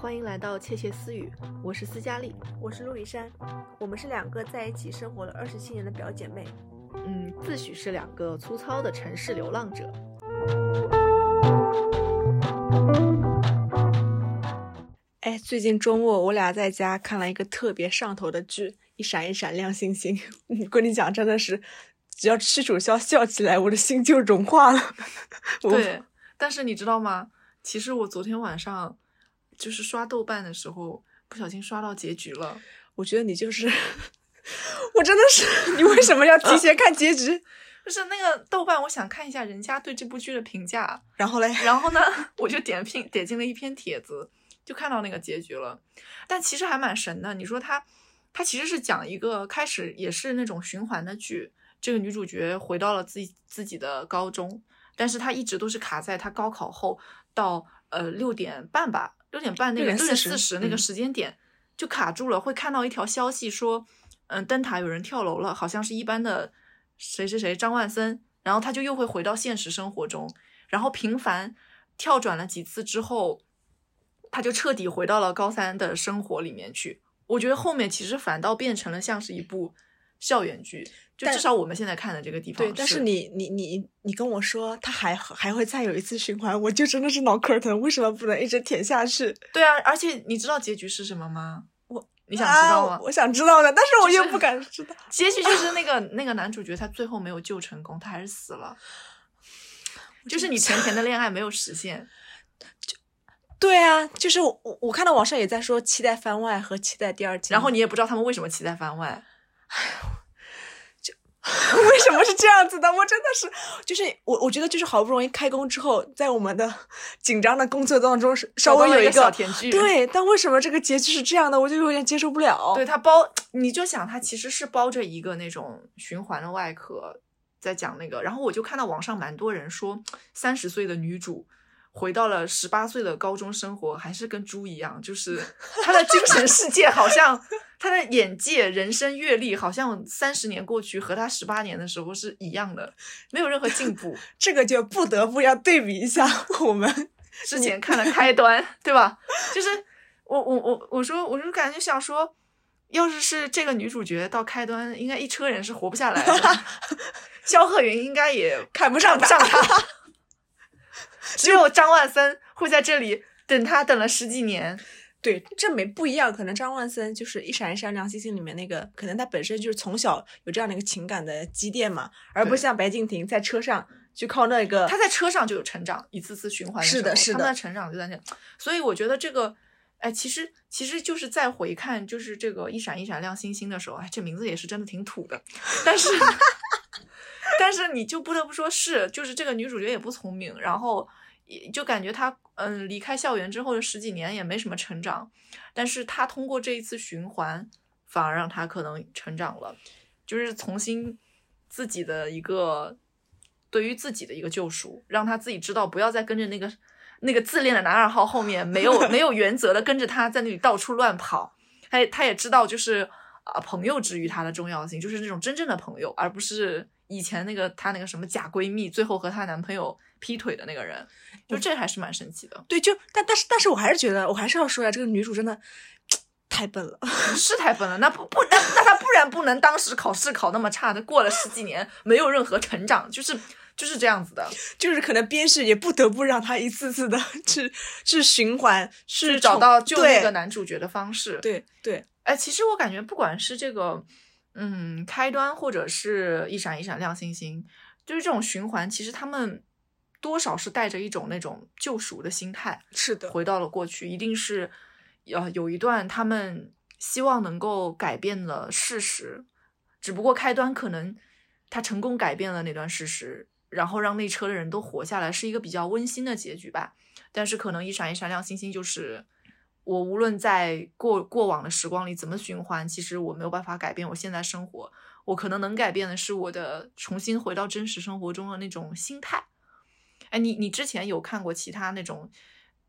欢迎来到窃窃私语，我是斯嘉丽，我是陆离山，我们是两个在一起生活了二十七年的表姐妹，嗯，自诩是两个粗糙的城市流浪者。哎，最近周末我俩在家看了一个特别上头的剧，《一闪一闪亮星星》。我跟你讲，真的是，只要屈楚萧笑起来，我的心就融化了。对，但是你知道吗？其实我昨天晚上就是刷豆瓣的时候，不小心刷到结局了。我觉得你就是，我真的是，你为什么要提前看结局？就是那个豆瓣，我想看一下人家对这部剧的评价。然后嘞，然后呢，我就点评点进了一篇帖子，就看到那个结局了。但其实还蛮神的。你说他，他其实是讲一个开始也是那种循环的剧。这个女主角回到了自己自己的高中，但是她一直都是卡在她高考后到呃六点半吧，六点半那个六点四十那个时间点就卡住了。会看到一条消息说，嗯，灯塔有人跳楼了，好像是一般的谁谁谁张万森。然后他就又会回到现实生活中，然后频繁跳转了几次之后，他就彻底回到了高三的生活里面去。我觉得后面其实反倒变成了像是一部校园剧，就至少我们现在看的这个地方。对，但是你你你你跟我说他还还会再有一次循环，我就真的是脑壳疼。为什么不能一直舔下去？对啊，而且你知道结局是什么吗？我你想知道吗？我想知道的，但是我又不敢知道。结局就 是那个那个男主角他最后没有救成功，他还是死了。就是你甜甜的恋爱没有实现，就对啊，就是我我我看到网上也在说期待番外和期待第二季，然后你也不知道他们为什么期待番外，就 为什么是这样子的？我真的是，就是我我觉得就是好不容易开工之后，在我们的紧张的工作当中稍微有一个小甜剧，对，但为什么这个结局是这样的？我就有点接受不了。对他包，你就想他其实是包着一个那种循环的外壳。在讲那个，然后我就看到网上蛮多人说，三十岁的女主回到了十八岁的高中生活，还是跟猪一样，就是他的精神世界好像他的眼界、人生阅历好像三十年过去和他十八年的时候是一样的，没有任何进步。这个就不得不要对比一下我们之前看的开端，对吧？就是我我我我说，我就感觉想说，要是是这个女主角到开端，应该一车人是活不下来的。萧鹤云应该也看不上上他，只有张万森会在这里等他，等了十几年。对，这没不一样。可能张万森就是《一闪一闪亮星星》里面那个，可能他本身就是从小有这样的一个情感的积淀嘛，而不像白敬亭在车上就靠那个。他在车上就有成长，一次次循环。是的，是的，他们的成长就在那。所以我觉得这个，哎，其实其实就是在回看，就是这个《一闪一闪亮星星》的时候，哎，这名字也是真的挺土的，但是。但是你就不得不说是，就是这个女主角也不聪明，然后也就感觉他嗯离开校园之后的十几年也没什么成长，但是他通过这一次循环，反而让他可能成长了，就是重新自己的一个对于自己的一个救赎，让他自己知道不要再跟着那个那个自恋的男二号后面没有没有原则的跟着他在那里到处乱跑，他也他也知道就是啊朋友之于他的重要性，就是那种真正的朋友，而不是。以前那个她那个什么假闺蜜，最后和她男朋友劈腿的那个人，就这还是蛮神奇的。对，就但但是但是我还是觉得，我还是要说呀，这个女主真的太笨了，是太笨了。那不不那那她不然不能当时考试考那么差的，过了十几年没有任何成长，就是就是这样子的。就是可能编剧也不得不让她一次次的去去循环，去找到救那个男主角的方式。对对，哎，其实我感觉不管是这个。嗯，开端或者是一闪一闪亮星星，就是这种循环，其实他们多少是带着一种那种救赎的心态，是的，回到了过去，一定是呃有一段他们希望能够改变了事实，只不过开端可能他成功改变了那段事实，然后让那车的人都活下来，是一个比较温馨的结局吧。但是可能一闪一闪亮星星就是。我无论在过过往的时光里怎么循环，其实我没有办法改变我现在生活。我可能能改变的是我的重新回到真实生活中的那种心态。哎，你你之前有看过其他那种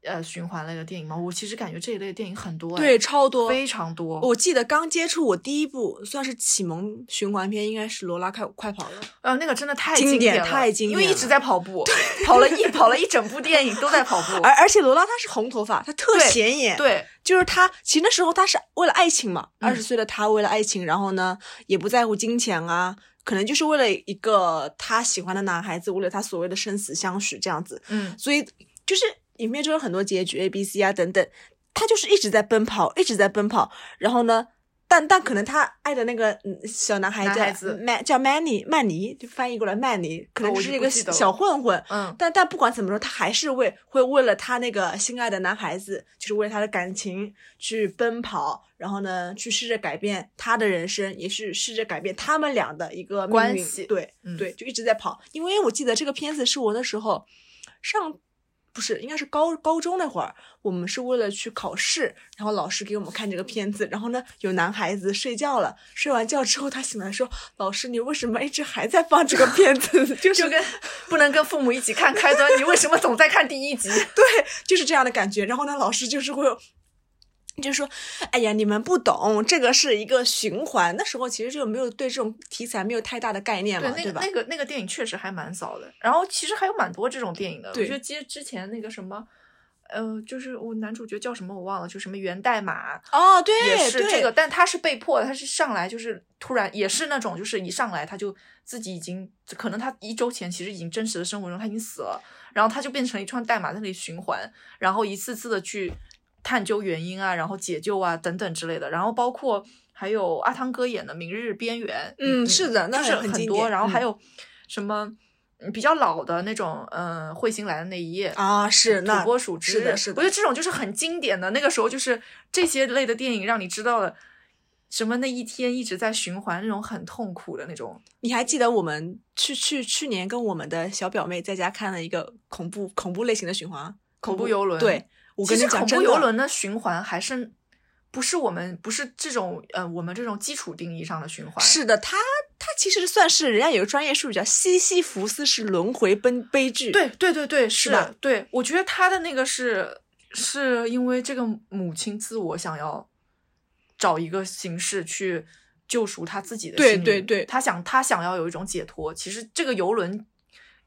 呃循环类的电影吗？我其实感觉这一类的电影很多，对，超多，非常多。我记得刚接触我第一部算是启蒙循环片，应该是《罗拉快快跑》了。呃，那个真的太经典了，太经典，因为一直在跑步，跑了一跑了一整部电影都在跑步。而而且罗拉她是红头发，她特显眼。对，就是她，其实那时候她是为了爱情嘛，二十岁的她为了爱情，然后呢也不在乎金钱啊，可能就是为了一个他喜欢的男孩子，为了他所谓的生死相许这样子。嗯，所以就是影片中有很多结局 A、B、C 啊等等。他就是一直在奔跑，一直在奔跑，然后呢，但但可能他爱的那个小男孩叫曼叫曼尼曼尼，就翻译过来曼尼，可能是一个小混混。嗯，但但不管怎么说，他还是为会为了他那个心爱的男孩子，就是为了他的感情去奔跑，然后呢，去试着改变他的人生，也是试着改变他们俩的一个关系。对，对，就一直在跑。因为我记得这个片子是我那时候上。不是，应该是高高中那会儿，我们是为了去考试，然后老师给我们看这个片子，然后呢，有男孩子睡觉了，睡完觉之后他醒来说：“老师，你为什么一直还在放这个片子？就是跟 不能跟父母一起看开端，你为什么总在看第一集？对，就是这样的感觉。然后呢，老师就是会。就说，哎呀，你们不懂，这个是一个循环。那时候其实就没有对这种题材没有太大的概念嘛，对吧？那个那个电影确实还蛮早的。然后其实还有蛮多这种电影的。我觉得之之前那个什么，呃，就是我男主角叫什么我忘了，就什么源代码哦，对，也是这个，但他是被迫，他是上来就是突然也是那种，就是一上来他就自己已经可能他一周前其实已经真实的生活中他已经死了，然后他就变成一串代码在那里循环，然后一次次的去。探究原因啊，然后解救啊，等等之类的，然后包括还有阿汤哥演的《明日边缘》，嗯，是的，那是很多。然后还有什么比较老的那种，嗯，彗星来的那一夜啊，是土拨鼠之日，是的。我觉得这种就是很经典的，那个时候就是这些类的电影，让你知道了什么那一天一直在循环那种很痛苦的那种。你还记得我们去去去年跟我们的小表妹在家看了一个恐怖恐怖类型的循环，恐怖游轮，对。其实恐怖游轮的循环还是不是我们不是这种呃我们这种基础定义上的循环。是的，它它其实算是人家有个专业术语叫西西弗斯是轮回悲悲剧。对对对对，是的，对，我觉得他的那个是是因为这个母亲自我想要找一个形式去救赎他自己的心灵，对对对，他想他想要有一种解脱。其实这个游轮。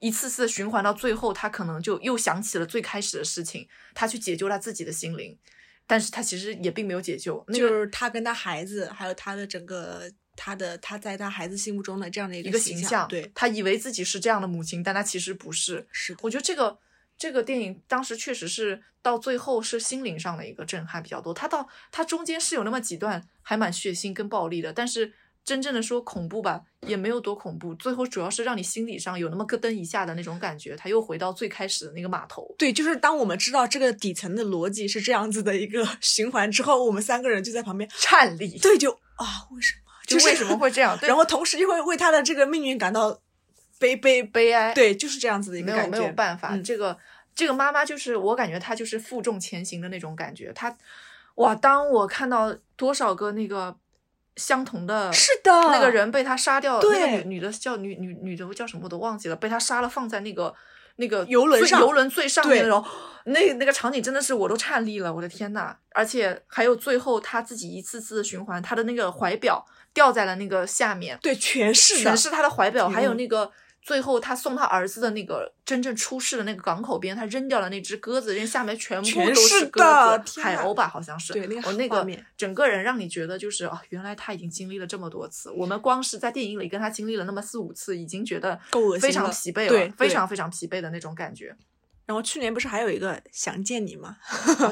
一次次循环到最后，他可能就又想起了最开始的事情，他去解救他自己的心灵，但是他其实也并没有解救，就是他跟他孩子，还有他的整个他的他在他孩子心目中的这样的一个形象，对他以为自己是这样的母亲，但他其实不是。是，我觉得这个这个电影当时确实是到最后是心灵上的一个震撼比较多，他到他中间是有那么几段还蛮血腥跟暴力的，但是。真正的说恐怖吧，也没有多恐怖。最后主要是让你心理上有那么咯噔一下的那种感觉，他又回到最开始的那个码头。对，就是当我们知道这个底层的逻辑是这样子的一个 循环之后，我们三个人就在旁边颤栗。对，就啊，为什么？就为什么会这样？然后同时又会为他的这个命运感到悲悲悲哀。对，就是这样子的一个感觉。没有没有办法，这个这个妈妈就是我感觉她就是负重前行的那种感觉。她哇，当我看到多少个那个。相同的，是的，那个人被他杀掉，那个女女的叫女女女的叫什么我都忘记了，被他杀了，放在那个那个游轮上，游轮最上面的时候，那那个场景真的是我都颤栗了，我的天呐！而且还有最后他自己一次次的循环，他的那个怀表掉在了那个下面，对，全是全是他的怀表，还有那个。最后，他送他儿子的那个真正出事的那个港口边，他扔掉了那只鸽子，扔下面全部都是鸽子，海鸥吧，好像是。对，那个那个整个人让你觉得就是啊，原来他已经经历了这么多次。我们光是在电影里跟他经历了那么四五次，已经觉得够恶心非常疲惫了，非常非常疲惫的那种感觉。然后去年不是还有一个想见你吗？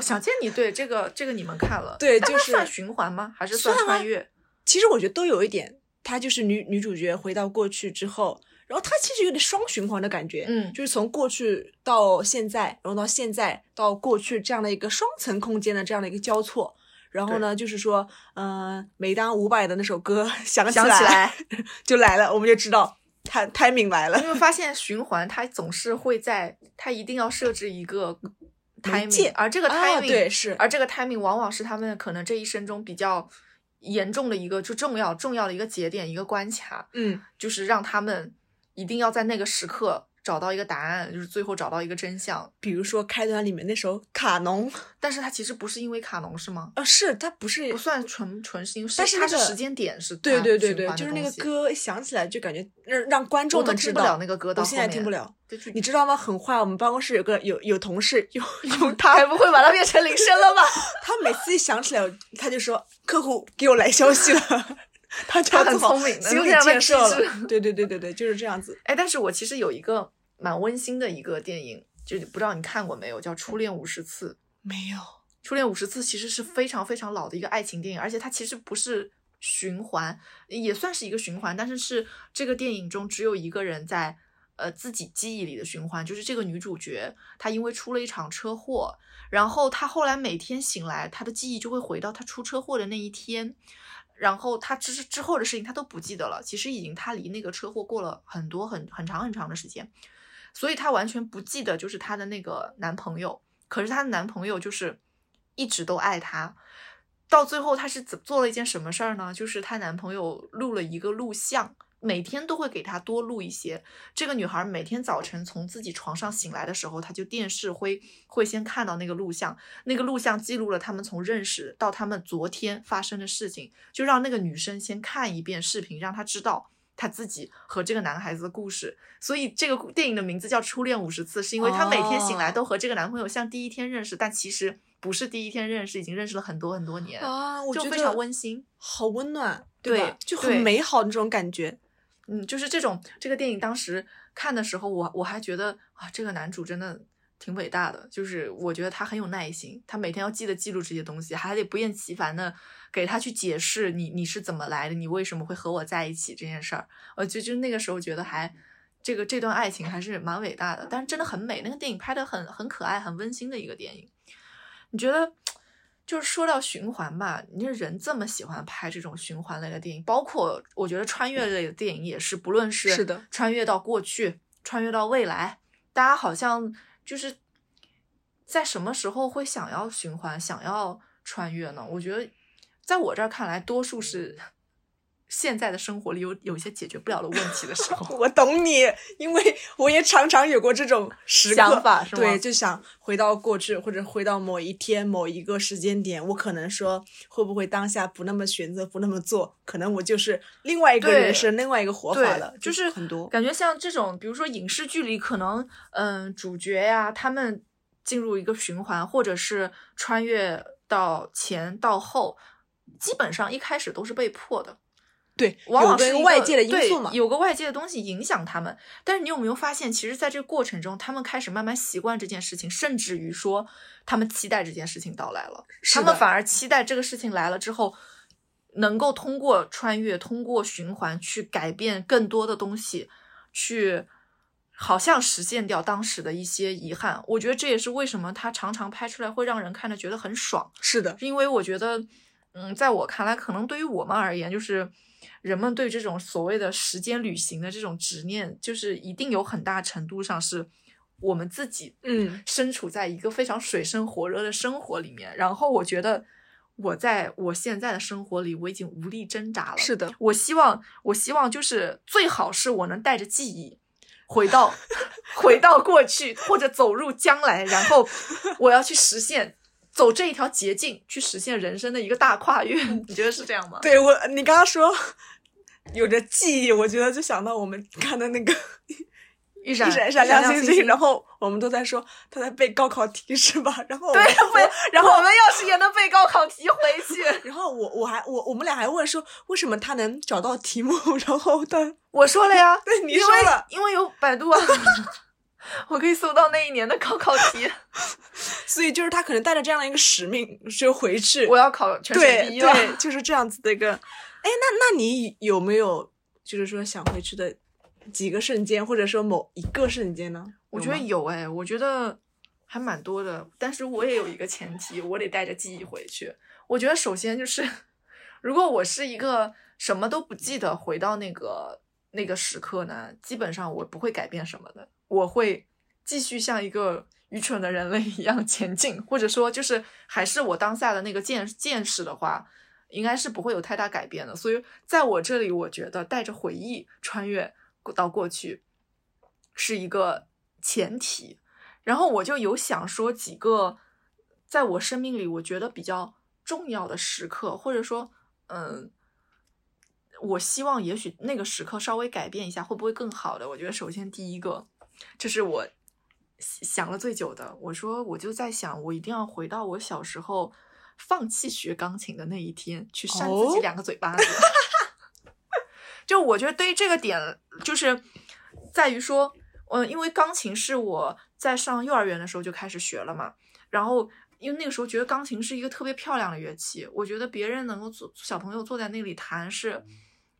想见你，对这个这个你们看了？对，就是算循环吗？还是算穿越？其实我觉得都有一点，他就是女女主角回到过去之后。然后它其实有点双循环的感觉，嗯，就是从过去到现在，然后到现在到过去这样的一个双层空间的这样的一个交错。然后呢，就是说，嗯，每当伍佰的那首歌 响起来，就来了，我们就知道他 timing 来了。因为发现循环它总是会在，它一定要设置一个 timing，而这个 timing 对是，而这个 timing 往往是他们可能这一生中比较严重的一个就重要重要的一个节点一个关卡，嗯，就是让他们。一定要在那个时刻找到一个答案，就是最后找到一个真相。比如说开端里面那首卡农，但是它其实不是因为卡农是吗？呃，是它不是不算纯纯是因为，但是那个它是时间点是对对对对，就是那个，歌一响起来就感觉让让观众都们知道听不了那个歌到我现在听不了。你知道吗？很坏，我们办公室有个有有同事有 有他，还，不会把它变成铃声了吧？他每次一想起来，他就说客户给我来消息了，他就他很聪明的心理建设了。对对对对对，就是这样子。哎，但是我其实有一个蛮温馨的一个电影，就是不知道你看过没有，叫《初恋五十次》。没有，《初恋五十次》其实是非常非常老的一个爱情电影，而且它其实不是循环，也算是一个循环，但是是这个电影中只有一个人在呃自己记忆里的循环，就是这个女主角，她因为出了一场车祸，然后她后来每天醒来，她的记忆就会回到她出车祸的那一天。然后她之之后的事情她都不记得了，其实已经她离那个车祸过了很多很很长很长的时间，所以她完全不记得就是她的那个男朋友，可是她的男朋友就是一直都爱她，到最后她是怎做了一件什么事儿呢？就是她男朋友录了一个录像，每天都会给她多录一些。这个女孩每天早晨从自己床上醒来的时候，她就电视会会先看到那个录像，那个录像记录了他们从认识到他们昨天发生的事情，就让那个女生先看一遍视频，让她知道。她自己和这个男孩子的故事，所以这个电影的名字叫《初恋五十次》，是因为她每天醒来哦都和这个男朋友像第一天认识，但其实不是第一天认识，已经认识了很多很多年，啊，我觉得就非常温馨。好温暖，对吧？就很美好那种感觉。嗯，就是这种这个电影当时看的时候，我我还觉得啊，这个男主真的挺伟大的，就是我觉得他很有耐心，他每天要记得记录这些东西，还得不厌其烦的给他去解释你你是怎么来的，你为什么会和我在一起这件事儿。我就就那个时候觉得还这个这段爱情还是蛮伟大的，但是真的很美，那个电影拍的很很可爱，很温馨的一个电影。你觉得？就是说到循环吧，你这人这么喜欢拍这种循环类的电影，包括我觉得穿越类的电影也是，不论是是的穿越到过去，穿越到未来，大家好像就是在什么时候会想要循环，想要穿越呢？我觉得在我这儿看来，多数是现在的生活里有有一些解决不了的问题的时候。我懂你，因为我也常常有过这种想法是吗对，就想回到过去，或者回到某一天、某一个时间点，我可能说会不会当下不那么选择，不那么做，可能我就是另外一个人生，另外一个活法了，就是很多。感觉像这种，比如说影视剧里，可能嗯、主角呀，他们进入一个循环，或者是穿越到前到后，基本上一开始都是被迫的。对，往往有是外界的因素嘛。有个外界的东西影响他们。但是你有没有发现，其实在这个过程中，他们开始慢慢习惯这件事情，甚至于说他们期待这件事情到来了，他们反而期待这个事情来了之后，能够通过穿越、通过循环去改变更多的东西，去好像实现掉当时的一些遗憾。我觉得这也是为什么他常常拍出来会让人看着觉得很爽。是的，是因为我觉得，嗯，在我看来，可能对于我们而言，就是人们对这种所谓的时间旅行的这种执念，就是一定有很大程度上是我们自己，嗯，身处在一个非常水深火热的生活里面。然后我觉得，我在我现在的生活里，我已经无力挣扎了。是的，我希望，我希望就是最好是我能带着记忆。回到 回到过去，或者走入将来，然后我要去实现走这一条捷径，去实现人生的一个大跨越。你觉得是这样吗？对我，你刚刚说有着记忆，我觉得就想到我们看的那个 一闪一闪一闪亮星星星，然后我们都在说他在背高考题是吧？然后对背，然后我们要是也能背高考题回去，然后我我还我我们俩还问说为什么他能找到题目，然后他我说了呀，对你因为说了，因为有百度啊，我可以搜到那一年的高考题，所以就是他可能带着这样的一个使命就回去，我要考全省对第一了。对，就是这样子的一个。哎，那那你有没有就是说想回去的几个瞬间，或者说某一个瞬间呢？我觉得有哎，我觉得还蛮多的，但是我也有一个前提，我得带着记忆回去。我觉得首先就是，如果我是一个什么都不记得回到那个那个时刻呢，基本上我不会改变什么的，我会继续像一个愚蠢的人类一样前进，或者说就是还是我当下的那个见见识的话，应该是不会有太大改变的。所以在我这里，我觉得带着回忆穿越到过去。是一个前提。然后我就有想说几个在我生命里我觉得比较重要的时刻，或者说，嗯，我希望也许那个时刻稍微改变一下，会不会更好的？我觉得首先第一个，这是我想了最久的。我说我就在想，我一定要回到我小时候放弃学钢琴的那一天，去扇自己哦两个嘴巴子。就我觉得对于这个点，就是在于说，嗯，因为钢琴是我在上幼儿园的时候就开始学了嘛，然后因为那个时候觉得钢琴是一个特别漂亮的乐器，我觉得别人能够坐小朋友坐在那里弹是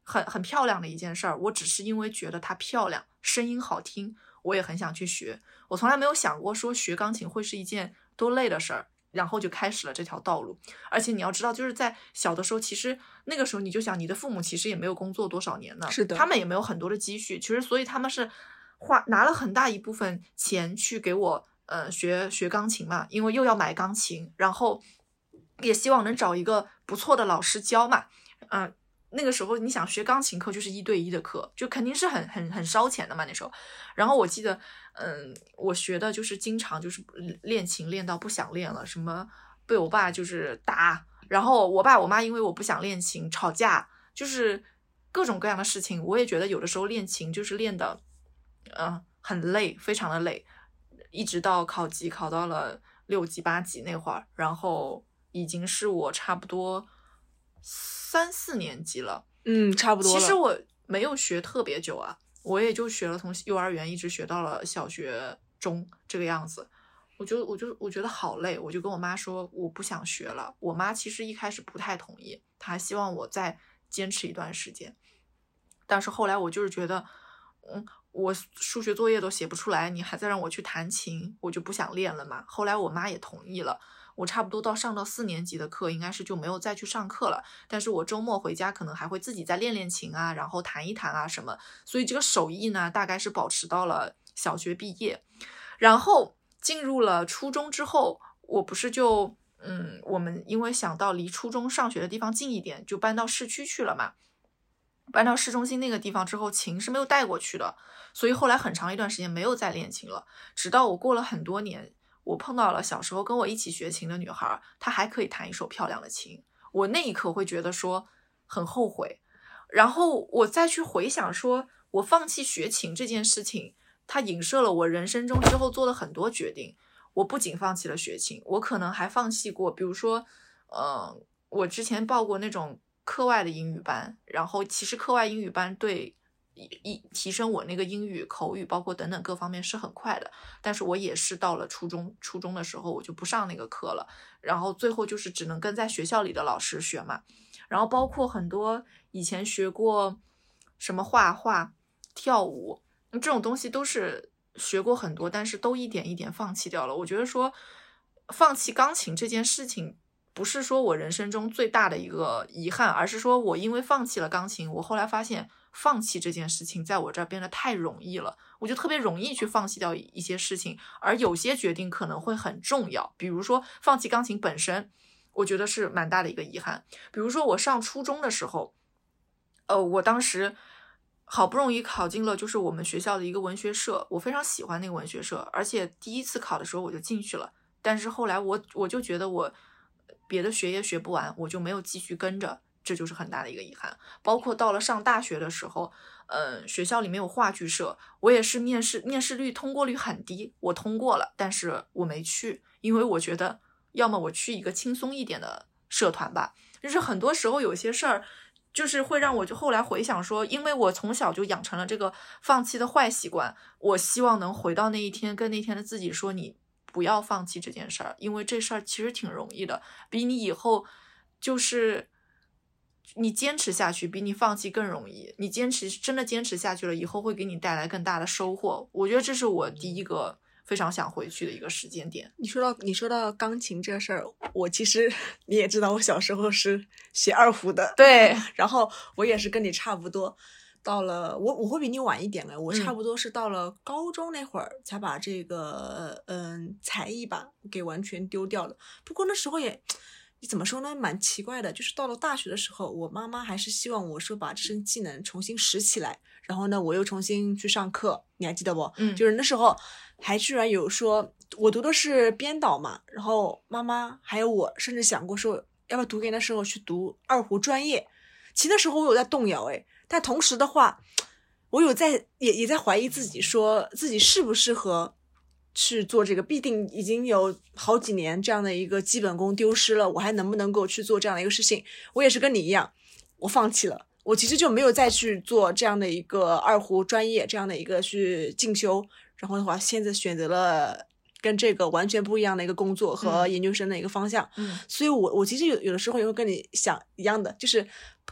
很很漂亮的一件事儿，我只是因为觉得它漂亮，声音好听，我也很想去学，我从来没有想过说学钢琴会是一件多累的事儿。然后就开始了这条道路，而且你要知道，就是在小的时候，其实那个时候你就想，你的父母其实也没有工作多少年呢，是的他们也没有很多的积蓄，其实所以他们是花拿了很大一部分钱去给我呃学学钢琴嘛，因为又要买钢琴，然后也希望能找一个不错的老师教嘛，嗯、那个时候你想学钢琴课就是一对一的课，就肯定是很很很烧钱的嘛那时候。然后我记得，嗯，我学的就是经常就是练琴练到不想练了，什么被我爸就是打，然后我爸我妈因为我不想练琴吵架，就是各种各样的事情。我也觉得有的时候练琴就是练的，嗯、很累，非常的累，一直到考级考到了六级八级那会儿，然后已经是我差不多三四年级了。嗯，差不多。其实我没有学特别久啊，我也就学了从幼儿园一直学到了小学中这个样子。我就我就我觉得好累，我就跟我妈说我不想学了。我妈其实一开始不太同意，她还希望我再坚持一段时间。但是后来我就是觉得，嗯，我数学作业都写不出来，你还在让我去弹琴，我就不想练了嘛。后来我妈也同意了，我差不多到上到四年级的课，应该是就没有再去上课了。但是我周末回家可能还会自己再练练琴啊，然后弹一弹啊什么。所以这个手艺呢，大概是保持到了小学毕业，然后进入了初中之后，我不是就嗯，我们因为想到离初中上学的地方近一点，就搬到市区去了嘛。搬到市中心那个地方之后，琴是没有带过去的，所以后来很长一段时间没有再练琴了。直到我过了很多年，我碰到了小时候跟我一起学琴的女孩，她还可以弹一手漂亮的琴。我那一刻会觉得说很后悔，然后我再去回想说，我放弃学琴这件事情，它影射了我人生中之后做的很多决定。我不仅放弃了学琴，我可能还放弃过，比如说，嗯、我之前报过那种课外的英语班，然后其实课外英语班对一提升我那个英语口语，包括等等各方面是很快的。但是我也是到了初中，初中的时候我就不上那个课了，然后最后就是只能跟在学校里的老师学嘛。然后包括很多以前学过什么画画、跳舞这种东西都是学过很多，但是都一点一点放弃掉了。我觉得说放弃钢琴这件事情，不是说我人生中最大的一个遗憾，而是说我因为放弃了钢琴，我后来发现放弃这件事情在我这儿变得太容易了，我就特别容易去放弃掉一些事情，而有些决定可能会很重要，比如说放弃钢琴本身，我觉得是蛮大的一个遗憾。比如说我上初中的时候，呃，我当时好不容易考进了就是我们学校的一个文学社，我非常喜欢那个文学社，而且第一次考的时候我就进去了。但是后来我我就觉得我别的学业学不完，我就没有继续跟着，这就是很大的一个遗憾。包括到了上大学的时候，嗯，学校里面有话剧社，我也是面试面试率通过率很低，我通过了，但是我没去，因为我觉得要么我去一个轻松一点的社团吧，就是很多时候有些事儿。就是会让我就后来回想说，因为我从小就养成了这个放弃的坏习惯，我希望能回到那一天，跟那天的自己说，你不要放弃这件事儿，因为这事儿其实挺容易的，比你以后就是你坚持下去，比你放弃更容易。你坚持真的坚持下去了，以后会给你带来更大的收获。我觉得这是我第一个非常想回去的一个时间点。你说到你说到钢琴这事儿，我其实你也知道，我小时候是学二胡的，对，然后我也是跟你差不多，到了我我会比你晚一点哎，我嗯差不多是到了高中那会儿才把这个嗯才艺吧给完全丢掉了。不过那时候也怎么说呢，蛮奇怪的。就是到了大学的时候，我妈妈还是希望我说把这身技能重新拾起来。然后呢，我又重新去上课，你还记得不？嗯就是那时候还居然有说，我读的是编导嘛，然后妈妈还有我甚至想过说，要不要读研的时候去读二胡专业。其实那时候我有在动摇哎，但同时的话，我有在也也在怀疑自己，说自己适不适合去做这个。必定已经有好几年这样的一个基本功丢失了，我还能不能够去做这样的一个事情？我也是跟你一样，我放弃了。我其实就没有再去做这样的一个二胡专业，这样的一个去进修。然后的话，现在选择了跟这个完全不一样的一个工作和嗯研究生的一个方向。嗯所以我我其实有有的时候也会跟你想一样的，就是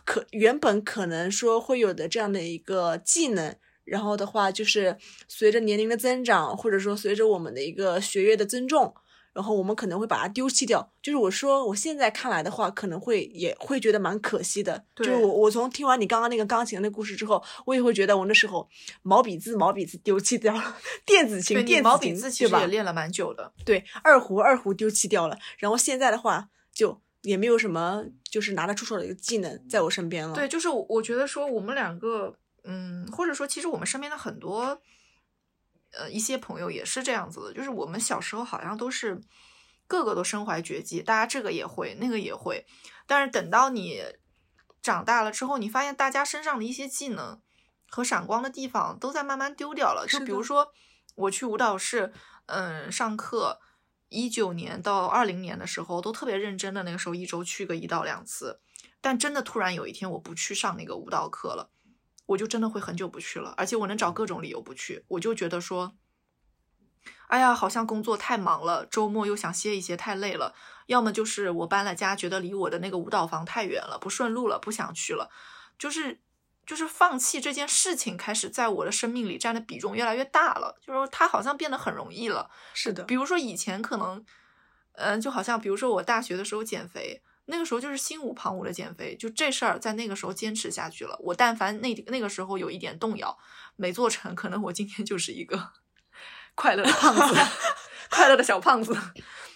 可原本可能说会有的这样的一个技能，然后的话就是随着年龄的增长，或者说随着我们的一个学业的增重，然后我们可能会把它丢弃掉。就是我说我现在看来的话，可能会也会觉得蛮可惜的。就是我我从听完你刚刚那个钢琴的那故事之后，我也会觉得我那时候毛笔字毛笔字丢弃掉了，电子琴电子琴毛笔字其对吧实也练了蛮久的。对，二胡二胡丢弃掉了，然后现在的话就也没有什么就是拿得出手的一个技能在我身边了。对，就是我我觉得说我们两个，嗯，或者说其实我们身边的很多，呃，一些朋友也是这样子的，就是我们小时候好像都是个个都身怀绝技，大家这个也会，那个也会，但是等到你长大了之后，你发现大家身上的一些技能和闪光的地方都在慢慢丢掉了。就比如说我去舞蹈室，嗯，上课。一九年到二零年的时候，都特别认真的，那个时候一周去个一到两次，但真的突然有一天我不去上那个舞蹈课了，我就真的会很久不去了，而且我能找各种理由不去，我就觉得说，哎呀，好像工作太忙了，周末又想歇一歇，太累了，要么就是我搬了家，觉得离我的那个舞蹈房太远了，不顺路了，不想去了，就是就是放弃这件事情开始在我的生命里占的比重越来越大了，就是它好像变得很容易了。是的比如说以前可能，嗯、就好像比如说我大学的时候减肥，那个时候就是心无旁骛的减肥，就这事儿在那个时候坚持下去了。我但凡那那个时候有一点动摇，没做成，可能我今天就是一个 快乐的胖子，快乐的小胖子。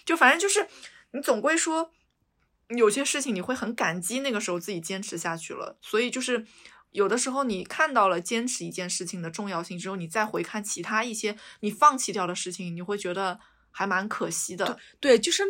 就反正就是你总归说，有些事情你会很感激那个时候自己坚持下去了，所以就是。有的时候，你看到了坚持一件事情的重要性之后，你再回看其他一些你放弃掉的事情，你会觉得还蛮可惜的。对，就是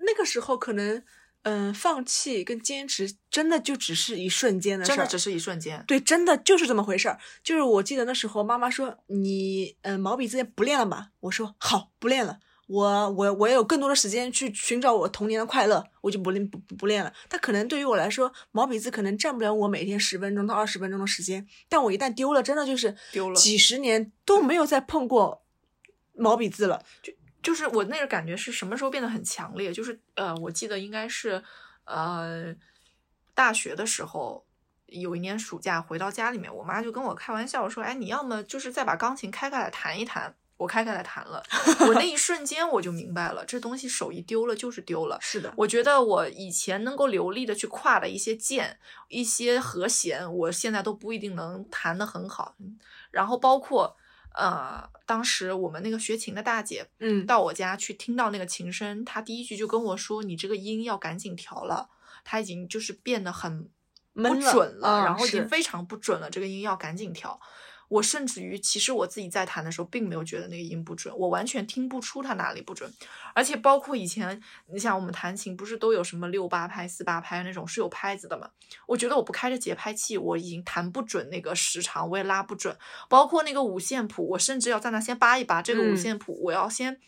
那个时候可能，嗯、放弃跟坚持真的就只是一瞬间的事儿，真的只是一瞬间。对，真的就是这么回事儿。就是我记得那时候妈妈说你，嗯、毛笔字不练了吧？我说好，不练了。我我我也有更多的时间去寻找我童年的快乐，我就不练不不不练了。但可能对于我来说，毛笔字可能占不了我每天十分钟到二十分钟的时间。但我一旦丢了，真的就是丢了几十年都没有再碰过毛笔字了。就是我那个感觉是什么时候变得很强烈？就是呃，我记得应该是呃大学的时候，有一年暑假回到家里面，我妈就跟我开玩笑说：“哎，你要么就是再把钢琴开开来弹一弹。”我开开来弹了，我那一瞬间我就明白了，这东西手一丢了就是丢了。是的，我觉得我以前能够流利的去跨的一些键、一些和弦，我现在都不一定能弹得很好。然后包括呃，当时我们那个学琴的大姐嗯，到我家去听到那个琴声，她第一句就跟我说：“你这个音要赶紧调了，它已经就是变得很不准了，啊然后已经非常不准了，这个音要赶紧调。”我甚至于，其实我自己在弹的时候，并没有觉得那个音不准，我完全听不出它哪里不准。而且包括以前，你想我们弹琴不是都有什么六八拍、四八拍那种是有拍子的嘛？我觉得我不开着节拍器，我已经弹不准那个时长，我也拉不准。包括那个五线谱，我甚至要在那先扒一扒这个五嗯线谱，我要先。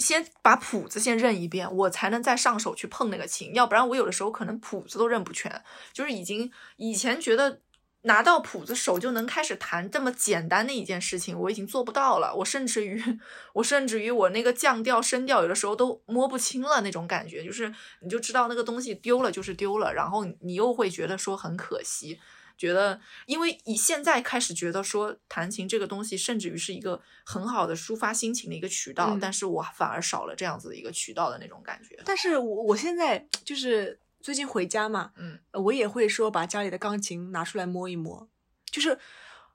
先把谱子先认一遍，我才能再上手去碰那个琴，要不然我有的时候可能谱子都认不全。就是已经以前觉得拿到谱子手就能开始弹这么简单的一件事情，我已经做不到了。我甚至于，我甚至于我那个降调、升调有的时候都摸不清了那种感觉，就是你就知道那个东西丢了就是丢了，然后你又会觉得说很可惜。觉得，因为以现在开始觉得说弹琴这个东西，甚至于是一个很好的抒发心情的一个渠道，嗯但是我反而少了这样子的一个渠道的那种感觉。但是我我现在就是最近回家嘛，嗯，呃我也会说把家里的钢琴拿出来摸一摸，就是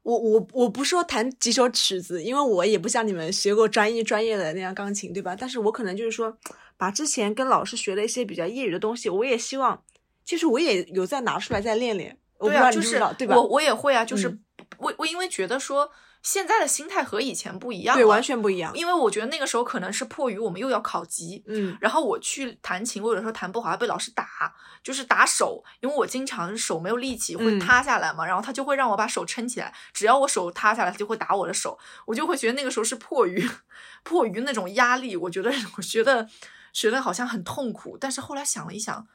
我我我不说弹几首曲子，因为我也不像你们学过专业专业的那样钢琴，对吧？但是我可能就是说把之前跟老师学的一些比较业余的东西，我也希望，其实我也有再拿出来再练练。对啊，就是对吧？我我也会啊，就是嗯我我因为觉得说现在的心态和以前不一样对，完全不一样。因为我觉得那个时候可能是迫于我们又要考级，嗯，然后我去弹琴，我有的时候弹不好，还被老师打，就是打手，因为我经常手没有力气会嗯。塌下来嘛，然后他就会让我把手撑起来，只要我手塌下来，他就会打我的手，我就会觉得那个时候是迫于迫于那种压力，我觉得 我觉得学的好像很痛苦，但是后来想了一想，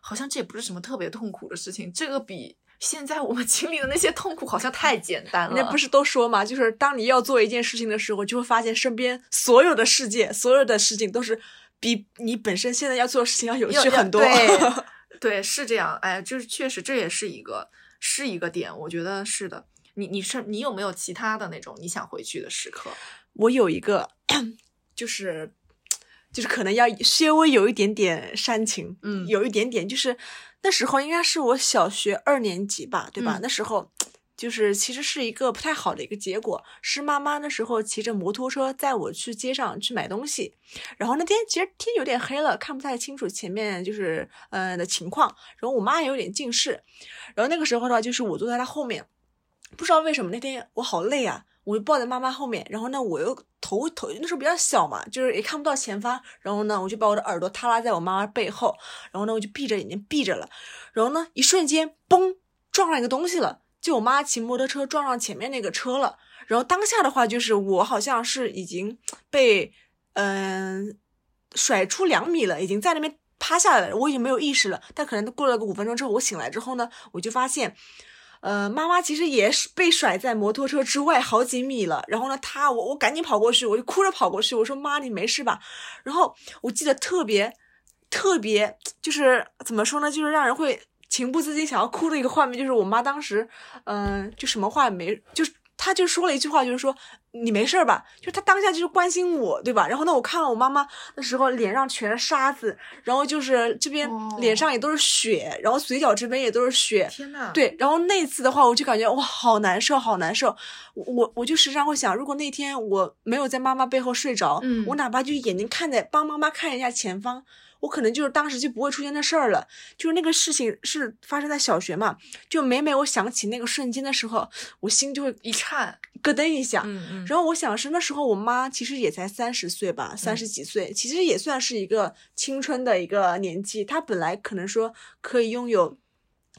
好像这也不是什么特别痛苦的事情，这个比现在我们经历的那些痛苦好像太简单了，那不是都说嘛，就是当你要做一件事情的时候，就会发现身边所有的世界、所有的事情都是比你本身现在要做的事情要有趣很多。对对，是这样。哎，就是确实这也是一个是一个点，我觉得是的。你你是你有没有其他的那种你想回去的时刻？我有一个，就是就是可能要稍微有一点点煽情，嗯有一点点，就是那时候应该是我小学二年级吧，对吧？嗯那时候。就是其实是一个不太好的一个结果，是妈妈那时候骑着摩托车载我去街上去买东西，然后那天其实天有点黑了，看不太清楚前面就是呃的情况，然后我妈也有点近视，然后那个时候的话就是我坐在她后面，不知道为什么那天我好累啊，我就抱在妈妈后面，然后呢我又头头那时候比较小嘛，就是也看不到前方，然后呢我就把我的耳朵耷拉在我妈妈背后，然后呢我就闭着眼睛闭着了，然后呢一瞬间嘣撞上一个东西了，就我妈骑摩托车撞上前面那个车了，然后当下的话就是我好像是已经被嗯、甩出两米了，已经在那边趴下来了，我已经没有意识了。但可能过了个五分钟之后，我醒来之后呢，我就发现，呃，妈妈其实也是被甩在摩托车之外好几米了。然后呢，她我我赶紧跑过去，我就哭着跑过去，我说妈，你没事吧？然后我记得特别特别，就是怎么说呢，就是让人会情不自禁想要哭的一个画面，就是我妈当时，嗯、就什么话也没，就是她就说了一句话，就是说你没事儿吧？就是她当下就是关心我，对吧？然后呢，我看到我妈妈的时候脸上全是沙子，然后就是这边哦脸上也都是血，然后嘴角这边也都是血，天呐，，对，然后那次的话，我就感觉哇，好难受，好难受。我我我就时常会想，如果那天我没有在妈妈背后睡着，嗯我哪怕就眼睛看在帮妈妈看一下前方，我可能就是当时就不会出现那事儿了。就是那个事情是发生在小学嘛，就每每我想起那个瞬间的时候，我心就会一颤，咯噔一下。嗯嗯，然后我想是那时候我妈其实也才三十岁吧，三十几岁，其实也算是一个青春的一个年纪。她本来可能说可以拥有，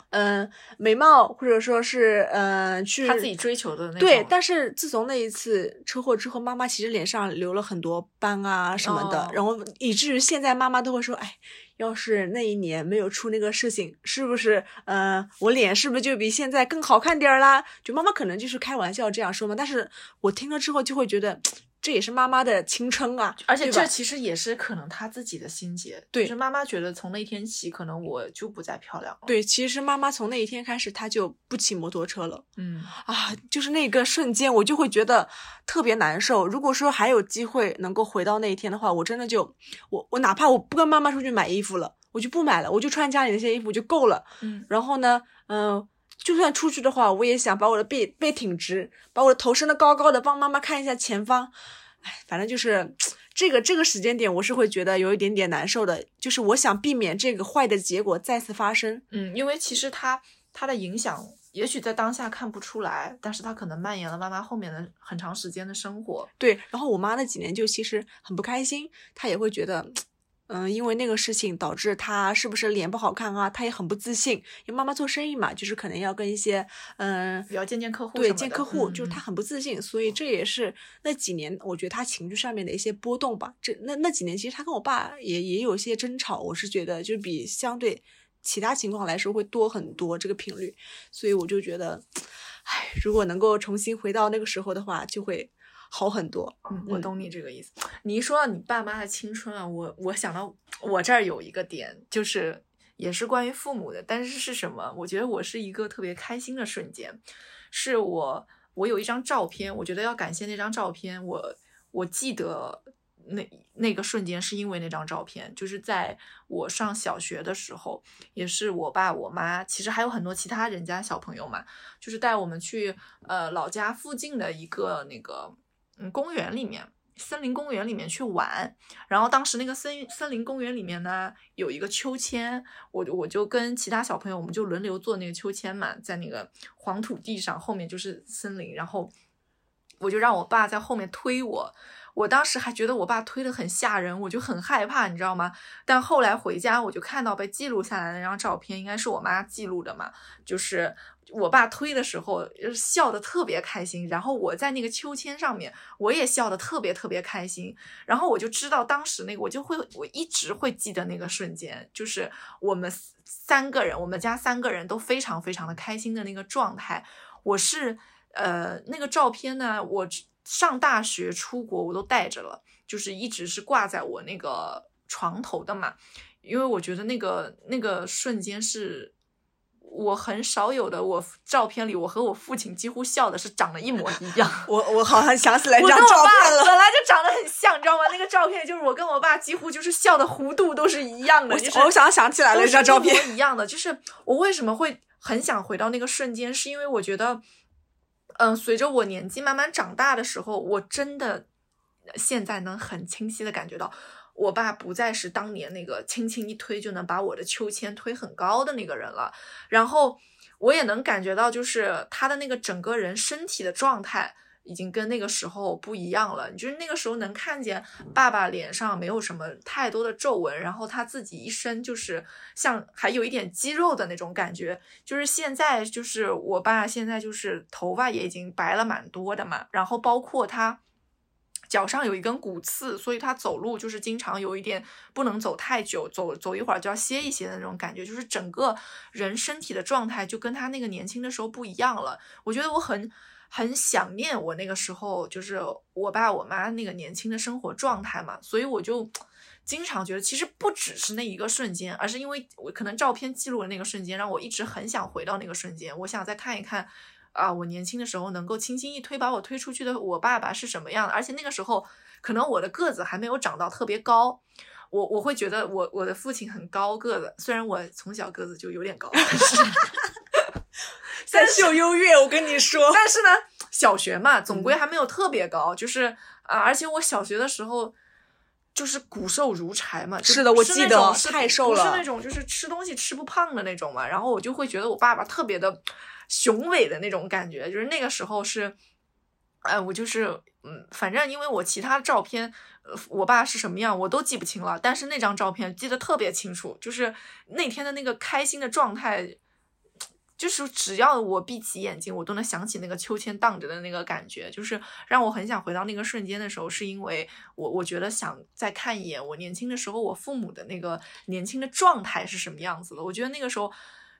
嗯、美貌或者说是嗯、呃去他自己追求的那种，对，但是自从那一次车祸之后，妈妈其实脸上留了很多斑啊什么的，哦然后以至于现在妈妈都会说，哎，要是那一年没有出那个事情，是不是呃我脸是不是就比现在更好看点儿啦？就妈妈可能就是开玩笑这样说嘛，但是我听了之后就会觉得。这也是妈妈的青春啊，而且这其实也是可能她自己的心结，对就是妈妈觉得从那天起，可能我就不再漂亮了，，对，其实妈妈从那一天开始，她就不骑摩托车了。嗯，啊，就是那个瞬间，我就会觉得特别难受。如果说还有机会能够回到那一天的话，我真的就我我哪怕我不跟妈妈出去买衣服了，我就不买了，我就穿家里那些衣服就够了。嗯，然后呢，嗯、就算出去的话，我也想把我的背背挺直，把我的头伸得高高的，帮妈妈看一下前方。哎，反正就是这个这个时间点，我是会觉得有一点点难受的，就是我想避免这个坏的结果再次发生。嗯，因为其实他他的影响，也许在当下看不出来，但是他可能蔓延了妈妈后面的很长时间的生活。对，然后我妈那几年就其实很不开心，她也会觉得，嗯，因为那个事情导致他是不是脸不好看啊？他也很不自信，因为妈妈做生意嘛，就是可能要跟一些，嗯，比较见见客户对，见客户，就是他很不自信，所以这也是那几年我觉得他情绪上面的一些波动吧。这那那几年其实他跟我爸也也有一些争吵，我是觉得就比相对其他情况来说会多很多这个频率，所以我就觉得，唉，如果能够重新回到那个时候的话，就会好很多。嗯，我嗯懂你这个意思。你一说到你爸妈的青春啊，我我想到我这儿有一个点，就是也是关于父母的，但是是什么？我觉得我是一个特别开心的瞬间，是我我有一张照片，我觉得要感谢那张照片，我我记得那那个瞬间是因为那张照片，就是在我上小学的时候，也是我爸我妈，其实还有很多其他人家小朋友嘛，就是带我们去呃老家附近的一个那个嗯公园里面，森林公园里面去玩，然后当时那个森森林公园里面呢有一个秋千，我就我就跟其他小朋友，我们就轮流坐那个秋千嘛，在那个黄土地上，后面就是森林，然后我就让我爸在后面推我，我当时还觉得我爸推的很吓人，我就很害怕，你知道吗？但后来回家我就看到被记录下来的那张照片，应该是我妈记录的嘛，就是。我爸推的时候笑得特别开心，然后我在那个秋千上面，我也笑得特别特别开心，然后我就知道当时那个我就会我一直会记得那个瞬间，就是我们三个人，我们家三个人都非常非常的开心的那个状态。我是呃那个照片呢，我上大学出国我都带着了，就是一直是挂在我那个床头的嘛，因为我觉得那个那个瞬间是。我很少有的，我照片里我和我父亲几乎笑的是长得一模一样。我我好像想起来这我跟张照片了。本来就长得很像，你知道吗？那个照片就是我跟我爸几乎就是笑的弧度都是一样的，就是我想想起来了都是这张照片一一样的。就是我为什么会很想回到那个瞬间，是因为我觉得，嗯、随着我年纪慢慢长大的时候，我真的现在能很清晰的感觉到。我爸不再是当年那个轻轻一推就能把我的秋千推很高的那个人了，然后我也能感觉到，就是他的那个整个人身体的状态已经跟那个时候不一样了。就是那个时候能看见爸爸脸上没有什么太多的皱纹，然后他自己一身就是像还有一点肌肉的那种感觉。就是现在，就是我爸现在就是头发也已经白了蛮多的嘛，然后包括他。脚上有一根骨刺，所以他走路就是经常有一点不能走太久，走走一会儿就要歇一歇的那种感觉，就是整个人身体的状态就跟他那个年轻的时候不一样了。我觉得我很很想念我那个时候，就是我爸我妈那个年轻的生活状态嘛，所以我就经常觉得，其实不只是那一个瞬间，而是因为我可能照片记录的那个瞬间，让我一直很想回到那个瞬间，我想再看一看。啊，我年轻的时候能够轻轻一推把我推出去的我爸爸是什么样的？而且那个时候可能我的个子还没有长到特别高，我我会觉得我我的父亲很高个子，虽然我从小个子就有点高，但是三秀优越，我跟你说，但是呢，小学嘛，总归还没有特别高，就是啊，而且我小学的时候。就是骨瘦如柴嘛，就是的我记得太瘦不是那种就是吃东西吃不胖的那种嘛。然后我就会觉得我爸爸特别的雄伟的那种感觉，就是那个时候是，哎，我就是嗯，反正因为我其他照片，我爸是什么样我都记不清了，但是那张照片记得特别清楚，就是那天的那个开心的状态。就是只要我闭起眼睛，我都能想起那个秋千荡着的那个感觉，就是让我很想回到那个瞬间的时候，是因为我我觉得想再看一眼我年轻的时候，我父母的那个年轻的状态是什么样子的。我觉得那个时候，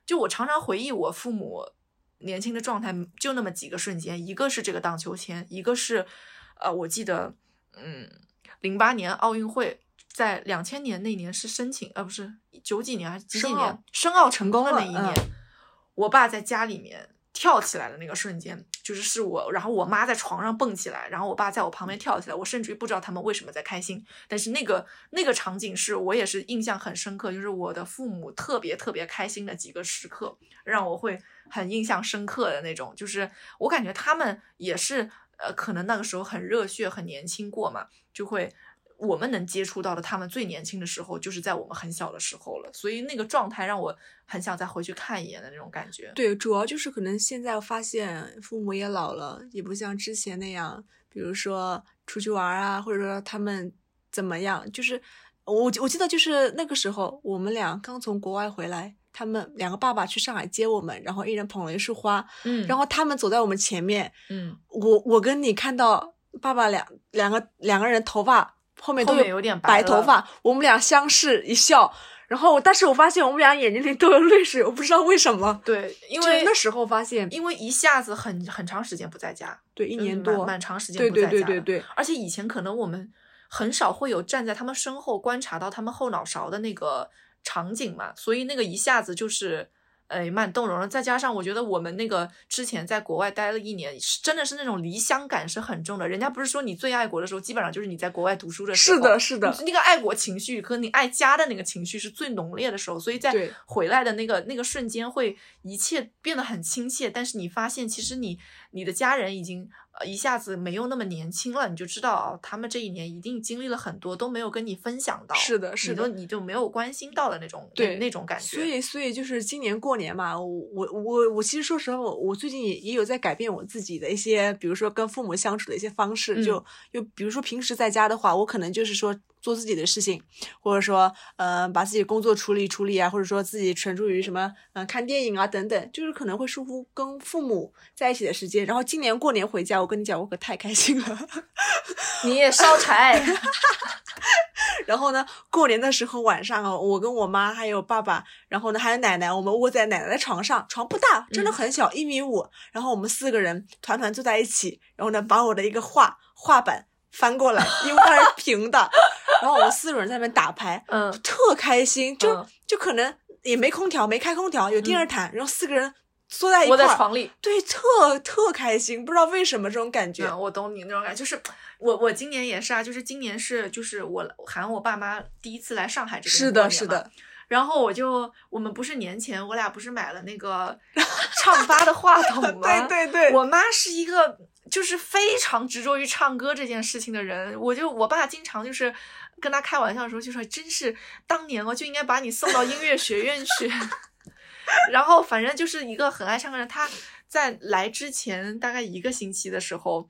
就我常常回忆我父母年轻的状态，就那么几个瞬间，一个是这个荡秋千，一个是，呃，我记得，嗯，零八年奥运会。在两千年那年是申请，呃，不是九几年还是几几年申奥成功的那一年，我爸在家里面跳起来的那个瞬间，就是是我，然后我妈在床上蹦起来，然后我爸在我旁边跳起来，我甚至于不知道他们为什么在开心，但是那个那个场景是我也是印象很深刻，就是我的父母特别特别开心的几个时刻，让我会很印象深刻的那种，就是我感觉他们也是呃，可能那个时候很热血、很年轻过嘛，就会。我们能接触到的他们最年轻的时候，就是在我们很小的时候了，所以那个状态让我很想再回去看一眼的那种感觉。对，主要就是可能现在发现父母也老了，也不像之前那样，比如说出去玩啊，或者说他们怎么样，就是我我记得就是那个时候，我们俩刚从国外回来，他们两个爸爸去上海接我们，然后一人捧了一束花，嗯。然后他们走在我们前面，嗯，我我跟你看到爸爸两两个两个人头发后面都有点白头发，我们俩相视一笑，然后但是我发现我们俩眼睛里都有泪水，我不知道为什么。对，因就是为那时候发现，因为一下子很很长时间不在家，对一年多，蛮长时间对对不在家了对对对，而且以前可能我们很少会有站在他们身后观察到他们后脑勺的那个场景嘛，所以那个一下子就是。哎，蛮动容的。再加上我觉得我们那个之前在国外待了一年，是真的是那种离乡感是很重的。人家不是说你最爱国的时候，基本上就是你在国外读书的时候。是的，是的，那个爱国情绪和你爱家的那个情绪是最浓烈的时候，所以在对回来的那个那个瞬间，会一切变得很亲切。但是你发现，其实你你的家人已经呃一下子没有那么年轻了，你就知道啊，他们这一年一定经历了很多，都没有跟你分享到，是的是的你都你就没有关心到的那种对那种感觉。所以，所以就是今年过年嘛，我我我我其实说实话，我我最近也也有在改变我自己的一些，比如说跟父母相处的一些方式。嗯就就比如说平时在家的话，我可能就是说做自己的事情，或者说呃把自己工作处理处理啊，或者说自己专注于什么嗯、呃看电影啊等等，就是可能会疏忽跟父母在一起的时间。然后今年过年回家，我跟你讲，我可太开心了。你也烧柴，然后呢，过年的时候晚上啊，我跟我妈还有爸爸，然后呢还有奶奶，我们窝在奶奶的床上，床不大，真的很小，一、米五。然后我们四个人团团坐在一起，然后呢把我的一个画画板翻过来，因为它是平的，然后我们四个人在那边打牌，嗯。特开心，就、嗯。就可能也没空调，没开空调，有电热毯，然后四个人缩在一块儿，在床里。对，特特开心，不知道为什么这种感觉。嗯，我懂你那种感觉，就是我我今年也是啊，就是今年是就是我喊我爸妈第一次来上海这边是的，是的，然后我就我们不是年前我俩不是买了那个 唱吧的话筒吗？对对对，我妈是一个就是非常执着于唱歌这件事情的人，我就我爸经常就是跟他开玩笑的时候就说，真是当年哦就应该把你送到音乐学院去。然后反正就是一个很爱唱歌的人，他在来之前大概一个星期的时候。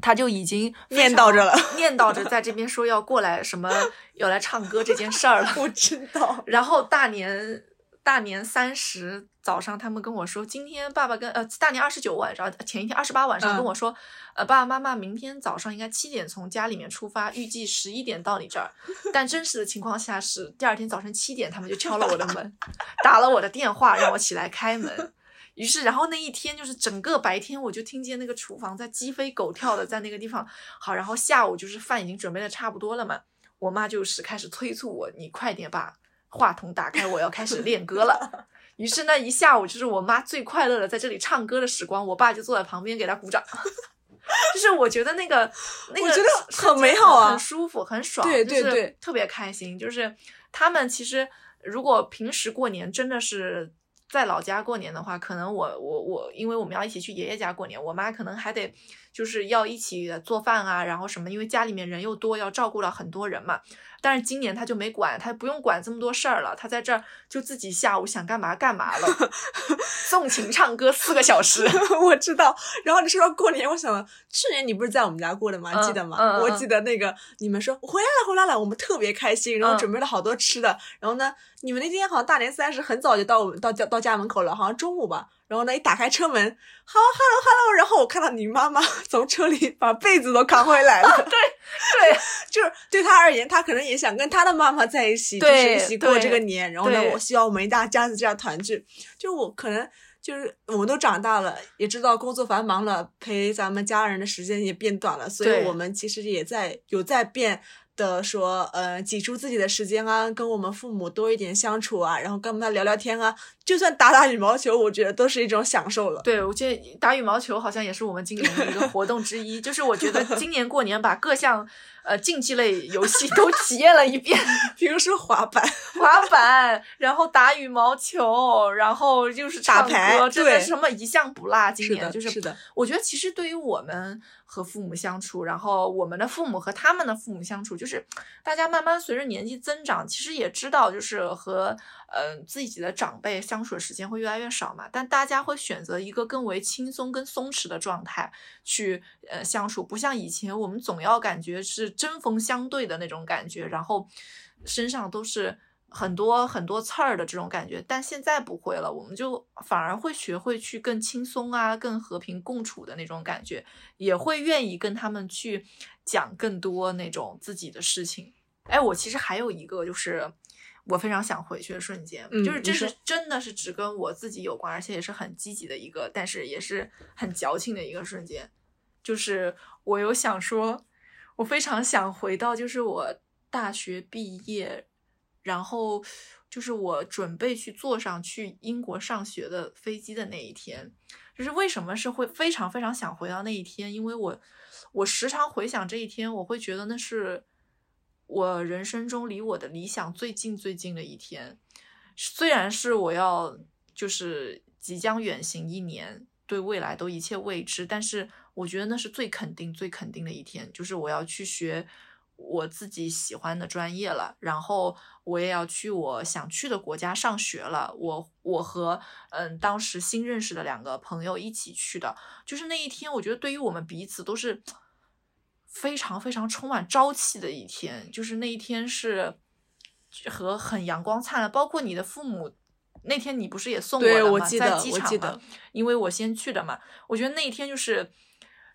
他就已经念叨着了 念叨着在这边说要过来什么要来唱歌这件事儿了。我知道。然后大年大年三十早上，他们跟我说，今天爸爸跟呃大年二十九晚上，前一天二十八晚上嗯跟我说，呃爸爸妈妈明天早上应该七点从家里面出发，预计十一点到你这儿。但真实的情况下是第二天早晨七点，他们就敲了我的门，打了我的电话，让我起来开门。于是，然后那一天就是整个白天，我就听见那个厨房在鸡飞狗跳的在那个地方。好，然后下午就是饭已经准备的差不多了嘛，我妈就是开始催促我，你快点把话筒打开，我要开始练歌了。于是那一下午就是我妈最快乐的在这里唱歌的时光，我爸就坐在旁边给她鼓掌。就是我觉得那个那个我觉得很美好啊很舒服，很爽，对对就是对特别开心。就是他们其实如果平时过年真的是在老家过年的话，可能我我我，因为我们要一起去爷爷家过年，我妈可能还得就是要一起做饭啊，然后什么，因为家里面人又多，要照顾到很多人嘛。但是今年他就没管，他不用管这么多事儿了，他在这儿就自己下午想干嘛干嘛了，纵情唱歌四个小时。我知道。然后你说到过年，我想了，去年你不是在我们家过的吗？嗯记得吗？我记得那个你们说回来了，回来了，我们特别开心，然后嗯准备了好多吃的。然后呢，你们那天好像大年三十很早就到我们到家到家门口了，好像中午吧。然后呢，一打开车门，好，hello hello，然后我看到你妈妈 从车里把被子都扛回来了。对，对，就是对他而言，他可能也想跟他的妈妈在一起，就是对一起过这个年。然后呢，我希望我们一大家子这样团聚。就我可能就是我们都长大了，也知道工作繁忙了，陪咱们家人的时间也变短了，所以我们其实也在有在变。的说，呃，挤出自己的时间啊，跟我们父母多一点相处啊，然后跟他们聊聊天啊，就算打打羽毛球，我觉得都是一种享受了。对，我觉得打羽毛球好像也是我们今年的一个活动之一。就是我觉得 今年过年把各项呃竞技类游戏都体验了一遍，比如说滑板，滑板，然后打羽毛球，然后就是唱打牌歌，真的什么一项不落。今年就是是的，我觉得其实对于我们和父母相处，然后我们的父母和他们的父母相处，就是大家慢慢随着年纪增长，其实也知道，就是和呃自己的长辈相处的时间会越来越少嘛。但大家会选择一个更为轻松跟松弛的状态去呃相处，不像以前我们总要感觉是针锋相对的那种感觉，然后身上都是。很多很多刺儿的这种感觉，但现在不会了，我们就反而会学会去更轻松啊、更和平共处的那种感觉，也会愿意跟他们去讲更多那种自己的事情。哎，我其实还有一个就是我非常想回去的瞬间，嗯就是这是真的是只跟我自己有关，而且也是很积极的一个，但是也是很矫情的一个瞬间，就是我有想说，我非常想回到就是我大学毕业。然后就是我准备去坐上去英国上学的飞机的那一天，就是为什么是会非常非常想回到那一天？因为我我时常回想这一天，我会觉得那是我人生中离我的理想最近最近的一天。虽然是我要就是即将远行一年，对未来都一切未知，但是我觉得那是最肯定、最肯定的一天，就是我要去学我自己喜欢的专业了，然后我也要去我想去的国家上学了。我我和嗯当时新认识的两个朋友一起去的，就是那一天，我觉得对于我们彼此都是非常非常充满朝气的一天，就是那一天是和很阳光灿烂，包括你的父母。那天你不是也送我了吗？我记得在机场嘛因为我先去的嘛。我觉得那一天就是，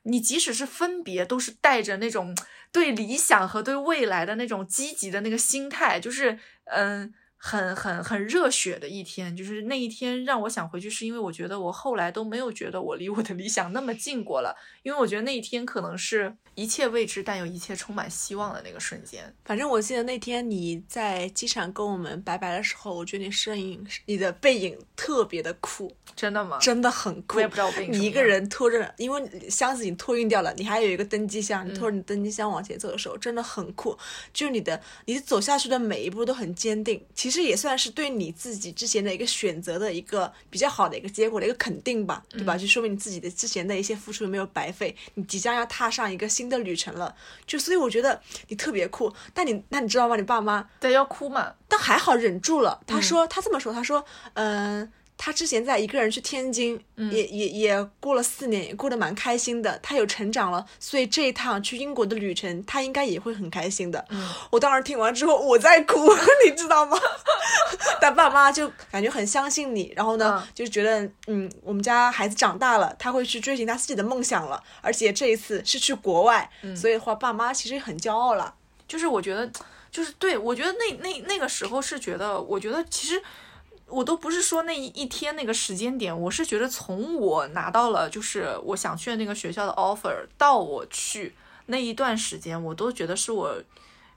你即使是分别，都是带着那种对理想和对未来的那种积极的那个心态，就是嗯，很很很热血的一天。就是那一天让我想回去，是因为我觉得我后来都没有觉得我离我的理想那么近过了，因为我觉得那一天可能是一切未知，但又一切充满希望的那个瞬间。反正我记得那天你在机场跟我们拜拜的时候，我觉得你身影、你的背影特别的酷，真的吗？真的很酷。我也不知道我背影什么你一个人拖着，因为箱子已经托运掉了，你还有一个登机箱，你拖嗯着你登机箱往前走的时候，真的很酷。就是你的，你走下去的每一步都很坚定，其实也算是对你自己之前的一个选择的一个比较好的一个结果的一个肯定吧，对嗯吧？就说明你自己的之前的一些付出没有白费，你即将要踏上一个新的旅程了。就所以我觉得你特别酷，但你那你知道吗？你爸妈对，要哭嘛？但还好忍住了。他说、他这么说，他说，嗯、他之前在一个人去天津，也也也过了四年，也过得蛮开心的。他有成长了，所以这一趟去英国的旅程，他应该也会很开心的。我当时听完之后，我在哭，你知道吗？但爸妈就感觉很相信你，然后呢，嗯就觉得嗯，我们家孩子长大了，他会去追寻他自己的梦想了，而且这一次是去国外，所以的话，爸妈其实很骄傲了。就是我觉得，就是对我觉得那那那个时候是觉得，我觉得其实我都不是说那一一天那个时间点，我是觉得从我拿到了就是我想去的那个学校的 offer 到我去那一段时间，我都觉得是我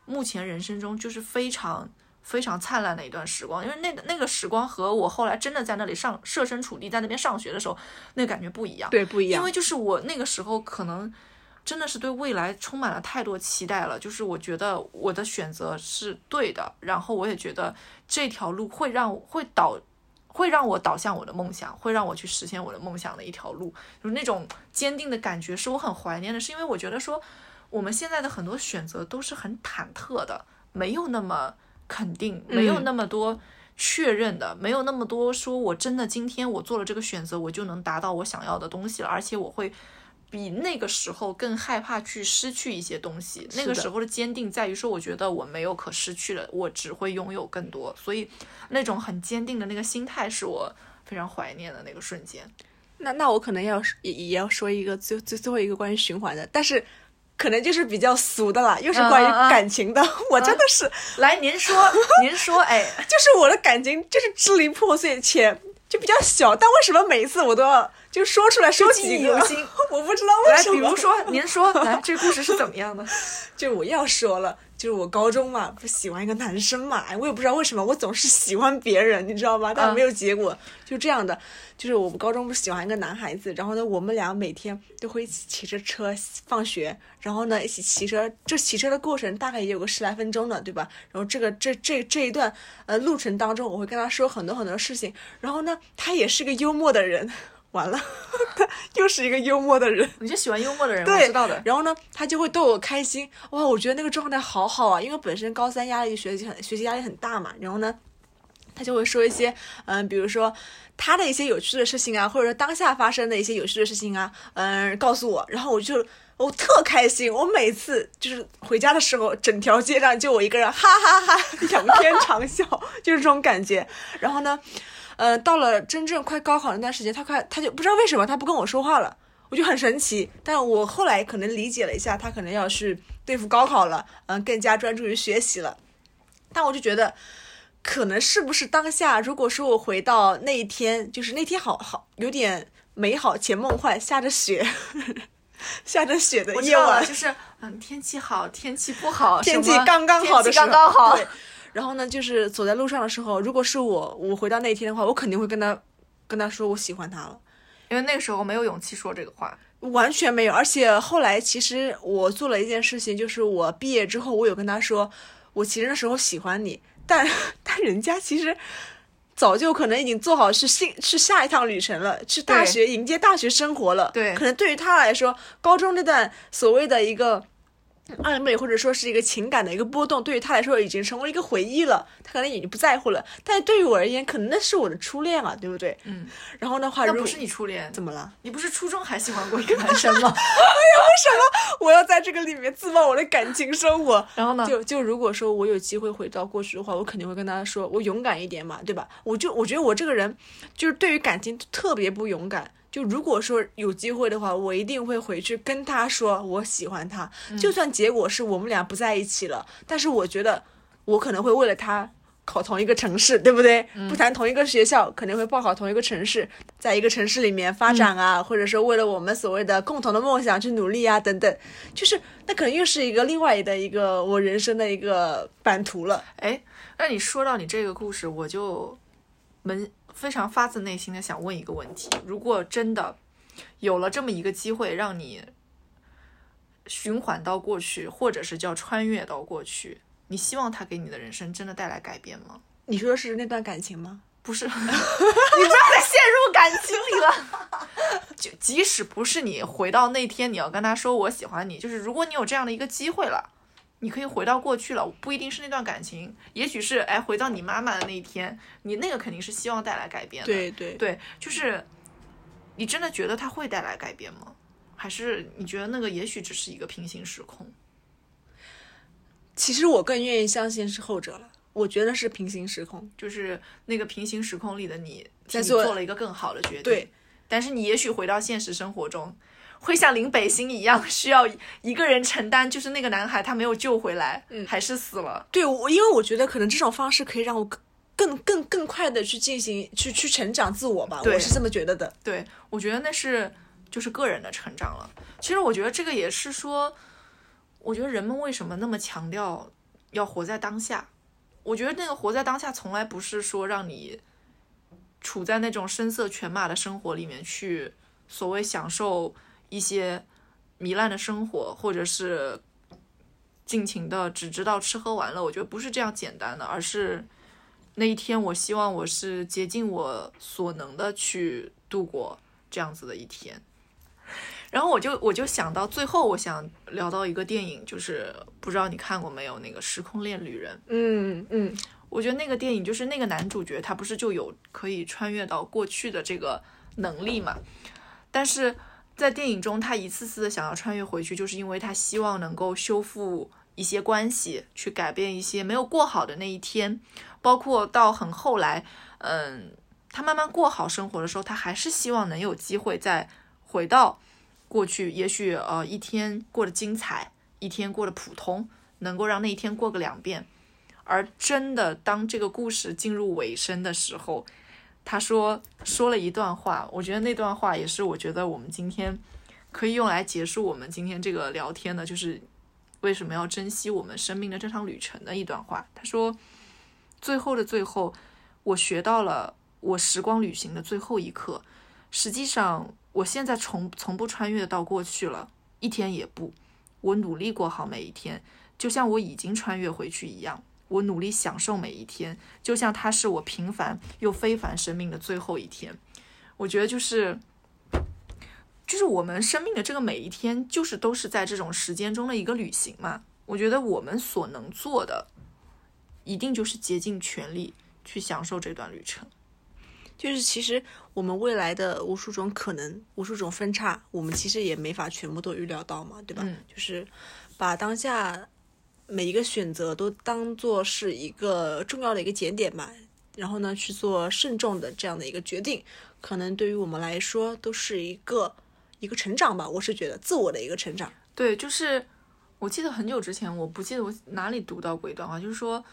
目前人生中就是非常。非常灿烂的一段时光，因为那个那个时光和我后来真的在那里上设身处地在那边上学的时候，那个感觉不一样。对，不一样。因为就是我那个时候可能真的是对未来充满了太多期待了，就是我觉得我的选择是对的，然后我也觉得这条路会让会导。会让我导向我的梦想，会让我去实现我的梦想的一条路，就是那种坚定的感觉，是我很怀念的。是因为我觉得说，我们现在的很多选择都是很忐忑的，没有那么肯定，没有那么多确认的，没有那么多说我真的今天我做了这个选择，我就能达到我想要的东西了，而且我会比那个时候更害怕去失去一些东西。那个时候的坚定在于说，我觉得我没有可失去的，我只会拥有更多，所以那种很坚定的那个心态是我非常怀念的那个瞬间。那那我可能要也也要说一个最最最后一个关于循环的，但是可能就是比较俗的啦，又是关于感情的。我真的是，来，您说，您说，哎，就是我的感情就是支离破碎，且就比较小，但为什么每一次我都要就说出来说记几个？忆犹新 我不知道为，什么。比如说，您说，来，这故事是怎么样的？就我要说了，就是我高中嘛，不喜欢一个男生嘛，哎我也不知道为什么，我总是喜欢别人，你知道吗？但嗯没有结果，就这样的。就是我们高中不是喜欢一个男孩子，然后呢，我们俩每天都会一起骑着车放学，然后呢一起骑车，这骑车的过程大概也有个十来分钟的，对吧？然后这个这这这一段呃路程当中，我会跟他说很多很多事情，然后呢，他也是个幽默的人。完了，他又是一个幽默的人。你就喜欢幽默的人，我，知道的。然后呢，他就会逗我开心，哇，我觉得那个状态好好啊，因为本身高三压力学习很学习压力很大嘛，然后呢，他就会说一些，嗯、比如说他的一些有趣的事情啊，或者说当下发生的一些有趣的事情啊，嗯、告诉我，然后我就。我特开心，我每次就是回家的时候，整条街上就我一个人，哈哈哈仰天长啸，就是这种感觉。然后呢，呃，到了真正快高考那段时间，他快他就不知道为什么他不跟我说话了，我就很神奇。但我后来可能理解了一下，他可能要去对付高考了，嗯、更加专注于学习了。但我就觉得，可能是不是当下，如果说我回到那一天，就是那天好好有点美好且梦幻，下着雪，下着雪的夜晚就是嗯，天气好，天气不好，天气刚刚好的天气时候，刚刚好。对，然后呢，就是走在路上的时候，如果是我，我回到那一天的话，我肯定会跟他跟他说我喜欢他了。因为那个时候没有勇气说这个话。完全没有，而且后来其实我做了一件事情，就是我毕业之后，我有跟他说，我其实那时候喜欢你，但但人家其实早就可能已经做好去新去下一趟旅程了，去大学迎接大学生活了。对可能对于他来说，高中那段所谓的一个暧昧或者说是一个情感的一个波动，对于他来说已经成为一个回忆了，他可能已经不在乎了。但是对于我而言，可能那是我的初恋啊，对不对？嗯。然后的话，如那不是你初恋，怎么了？你不是初中还喜欢过一个男生吗？哎呀，为什么我要在这个里面自曝我的感情生活。然后呢？就就如果说我有机会回到过去的话，我肯定会跟他说，我勇敢一点嘛，对吧？我就我觉得我这个人就是对于感情特别不勇敢。就如果说有机会的话，我一定会回去跟他说我喜欢他，就算结果是我们俩不在一起了，但是我觉得我可能会为了他。考同一个城市，对不对？不谈同一个学校，肯定会报考同一个城市，在一个城市里面发展啊，或者说为了我们所谓的共同的梦想去努力啊，等等，就是那可能又是一个另外的一个我人生的一个版图了。哎，那你说到你这个故事，我就扪非常发自内心的想问一个问题：如果真的有了这么一个机会，让你循环到过去，或者是叫穿越到过去，你希望他给你的人生真的带来改变吗？你说的是那段感情吗？不是，你不要再陷入感情里了。就即使不是你回到那天，你要跟他说我喜欢你，就是如果你有这样的一个机会了，你可以回到过去了，不一定是那段感情，也许是哎回到你妈妈的那一天，你那个肯定是希望带来改变的。对对对，就是你真的觉得它会带来改变吗？还是你觉得那个也许只是一个平行时空？其实我更愿意相信是后者了。我觉得是平行时空。就是那个平行时空里的你，你做了一个更好的决定。对，但是你也许回到现实生活中，会像林北星一样，需要一个人承担，就是那个男孩他没有救回来，嗯还是死了。对，我因为我觉得可能这种方式可以让我更更更更快的去进行去去成长自我吧，我是这么觉得的。对，我觉得那是就是个人的成长了。其实我觉得这个也是说，我觉得人们为什么那么强调要活在当下？我觉得那个活在当下，从来不是说让你处在那种声色犬马的生活里面去所谓享受一些糜烂的生活，或者是尽情的只知道吃喝玩乐。我觉得不是这样简单的，而是那一天，我希望我是竭尽我所能的去度过这样子的一天。然后我就我就想到最后，我想聊到一个电影，就是不知道你看过没有那个《时空恋旅人》。嗯嗯，我觉得那个电影就是那个男主角他不是就有可以穿越到过去的这个能力嘛？但是在电影中，他一次次的想要穿越回去，就是因为他希望能够修复一些关系，去改变一些没有过好的那一天，包括到很后来，嗯，他慢慢过好生活的时候，他还是希望能有机会再回到过去，也许呃一天过得精彩，一天过得普通，能够让那一天过个两遍。而真的当这个故事进入尾声的时候，他说说了一段话，我觉得那段话也是我觉得我们今天可以用来结束我们今天这个聊天的，就是为什么要珍惜我们生命的这场旅程的一段话。他说，最后的最后，我学到了我时光旅行的最后一课。实际上，我现在从从不穿越到过去了，一天也不。我努力过好每一天，就像我已经穿越回去一样。我努力享受每一天，就像它是我平凡又非凡生命的最后一天。我觉得就是，就是我们生命的这个每一天，就是都是在这种时间中的一个旅行嘛。我觉得我们所能做的，一定就是竭尽全力去享受这段旅程。就是其实我们未来的无数种可能、无数种分叉，我们其实也没法全部都预料到嘛，对吧？嗯就是把当下每一个选择都当做是一个重要的一个节点吧，然后呢去做慎重的这样的一个决定，可能对于我们来说都是一个一个成长吧。我是觉得自我的一个成长。对，就是我记得很久之前，我不记得我哪里读到过一段话，就是说，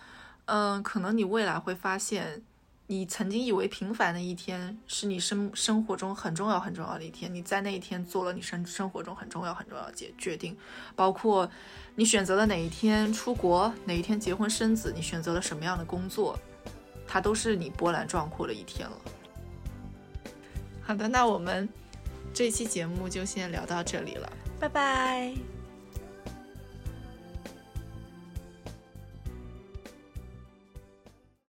嗯、可能你未来会发现，你曾经以为平凡的一天，是你生生活中很重要很重要的一天，你在那一天做了你生生活中很重要很重要的决决定，包括你选择了哪一天出国，哪一天结婚生子，你选择了什么样的工作，它都是你波澜壮阔的一天了。好的，那我们这期节目就先聊到这里了。拜拜。